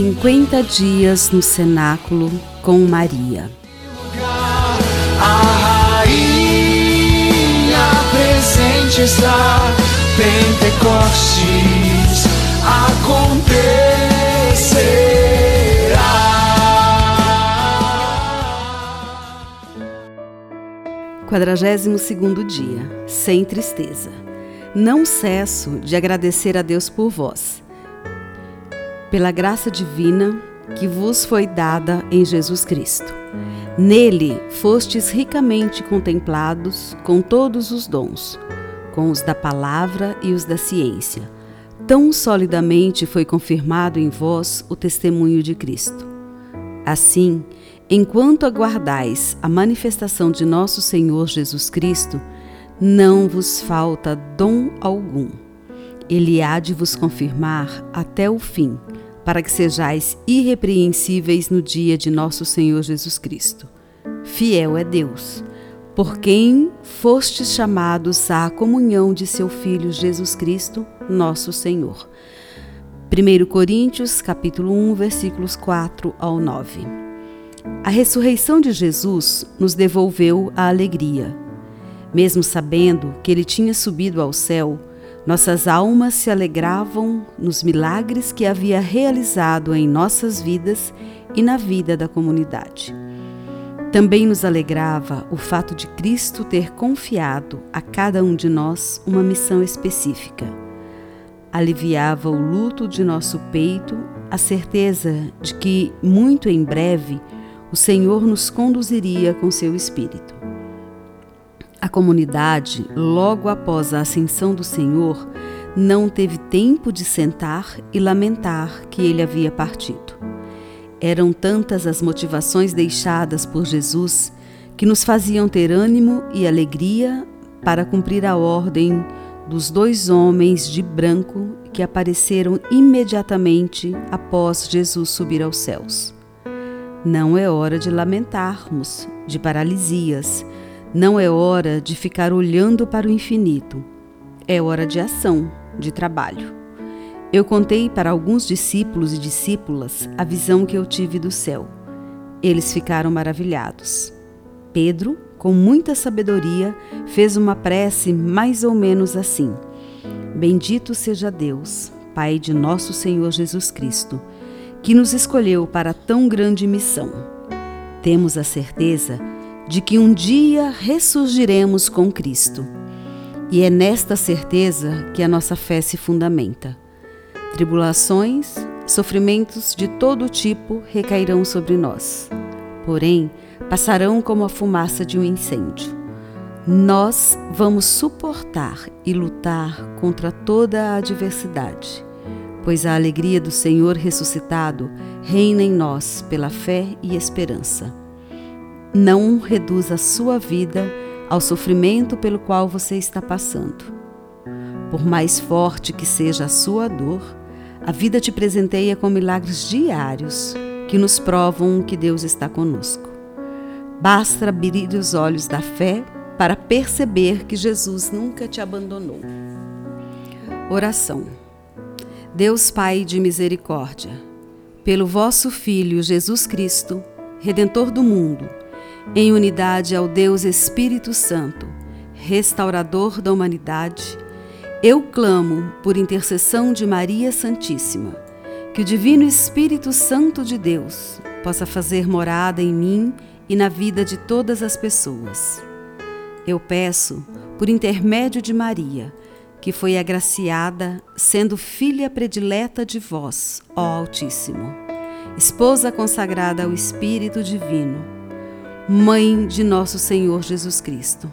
50 dias no cenáculo com Maria. A rainha presente está, Pentecostes acontecerá. Quadragésimo segundo dia, sem tristeza. Não cesso de agradecer a Deus por vós, pela graça divina que vos foi dada em Jesus Cristo. Nele fostes ricamente contemplados com todos os dons, com os da palavra e os da ciência. Tão solidamente foi confirmado em vós o testemunho de Cristo. Assim, enquanto aguardais a manifestação de nosso Senhor Jesus Cristo, não vos falta dom algum. Ele há de vos confirmar até o fim para que sejais irrepreensíveis no dia de nosso Senhor Jesus Cristo. Fiel é Deus, por quem fostes chamados à comunhão de seu Filho Jesus Cristo, nosso Senhor. 1 Coríntios, capítulo 1, versículos 4 ao 9. A ressurreição de Jesus nos devolveu a alegria. Mesmo sabendo que ele tinha subido ao céu, nossas almas se alegravam nos milagres que havia realizado em nossas vidas e na vida da comunidade. Também nos alegrava o fato de Cristo ter confiado a cada um de nós uma missão específica. Aliviava o luto de nosso peito a certeza de que, muito em breve, o Senhor nos conduziria com seu Espírito. A comunidade, logo após a ascensão do Senhor, não teve tempo de sentar e lamentar que ele havia partido. Eram tantas as motivações deixadas por Jesus que nos faziam ter ânimo e alegria para cumprir a ordem dos dois homens de branco que apareceram imediatamente após Jesus subir aos céus. Não é hora de lamentarmos, de paralisias, não é hora de ficar olhando para o infinito. É hora de ação, de trabalho. Eu contei para alguns discípulos e discípulas a visão que eu tive do céu. Eles ficaram maravilhados. Pedro, com muita sabedoria, fez uma prece mais ou menos assim: Bendito seja Deus, Pai de nosso Senhor Jesus Cristo, que nos escolheu para tão grande missão. Temos a certeza de que um dia ressurgiremos com Cristo. E é nesta certeza que a nossa fé se fundamenta. Tribulações, sofrimentos de todo tipo recairão sobre nós, porém passarão como a fumaça de um incêndio. Nós vamos suportar e lutar contra toda a adversidade, pois a alegria do Senhor ressuscitado reina em nós pela fé e esperança. Não reduza a sua vida ao sofrimento pelo qual você está passando. Por mais forte que seja a sua dor, a vida te presenteia com milagres diários que nos provam que Deus está conosco. Basta abrir os olhos da fé para perceber que Jesus nunca te abandonou. Oração. Deus Pai de misericórdia, pelo vosso Filho Jesus Cristo, Redentor do mundo, em unidade ao Deus Espírito Santo, restaurador da humanidade, eu clamo por intercessão de Maria Santíssima, que o Divino Espírito Santo de Deus possa fazer morada em mim e na vida de todas as pessoas. Eu peço, por intermédio de Maria, que foi agraciada, sendo filha predileta de vós, ó Altíssimo, esposa consagrada ao Espírito Divino Mãe de nosso Senhor Jesus Cristo.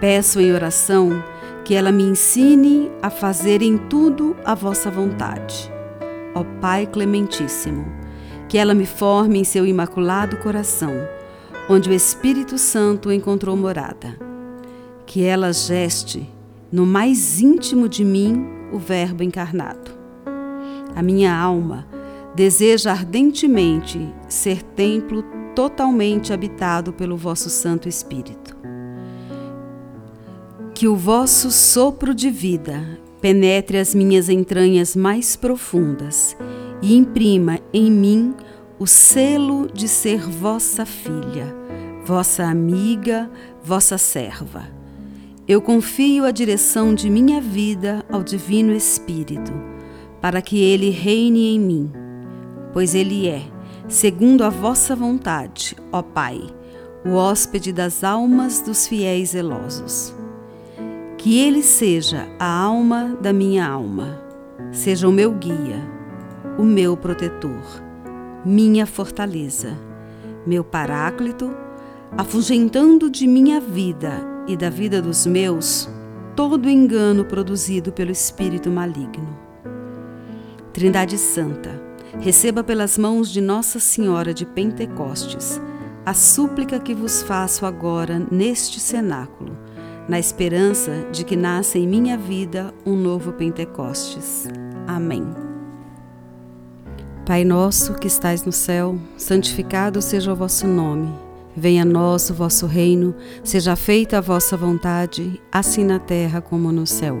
Peço em oração que ela me ensine a fazer em tudo a vossa vontade. Ó Pai Clementíssimo, que ela me forme em seu imaculado coração, onde o Espírito Santo encontrou morada. Que ela geste no mais íntimo de mim o Verbo encarnado. A minha alma deseja ardentemente ser templo totalmente habitado pelo vosso Santo Espírito. Que o vosso sopro de vida penetre as minhas entranhas mais profundas e imprima em mim o selo de ser vossa filha, vossa amiga, vossa serva. Eu confio a direção de minha vida ao Divino Espírito, para que ele reine em mim, pois ele é, segundo a vossa vontade, ó Pai, o hóspede das almas dos fiéis zelosos. Que ele seja a alma da minha alma, seja o meu guia, o meu protetor, minha fortaleza, meu paráclito, afugentando de minha vida e da vida dos meus todo engano produzido pelo espírito maligno. Trindade Santa, receba pelas mãos de Nossa Senhora de Pentecostes a súplica que vos faço agora neste cenáculo, na esperança de que nasça em minha vida um novo Pentecostes. Amém. Pai nosso que estais no céu, santificado seja o vosso nome. Venha a nós o vosso reino, seja feita a vossa vontade, assim na terra como no céu.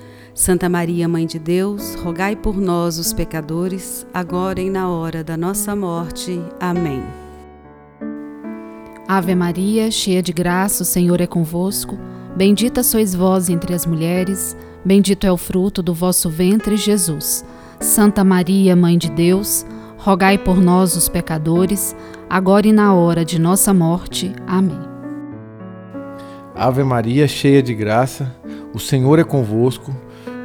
Santa Maria, Mãe de Deus, rogai por nós, os pecadores, agora e na hora da nossa morte. Amém. Ave Maria, cheia de graça, o Senhor é convosco. Bendita sois vós entre as mulheres, bendito é o fruto do vosso ventre, Jesus. Santa Maria, Mãe de Deus, rogai por nós, os pecadores, agora e na hora de nossa morte. Amém. Ave Maria, cheia de graça, o Senhor é convosco.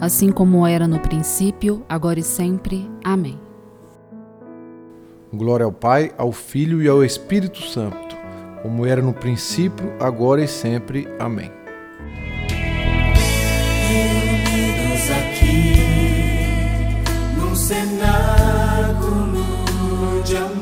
assim como era no princípio, agora e sempre. Amém. Glória ao Pai, ao Filho e ao Espírito Santo, como era no princípio, agora e sempre. Amém. Reunidos aqui num de amor.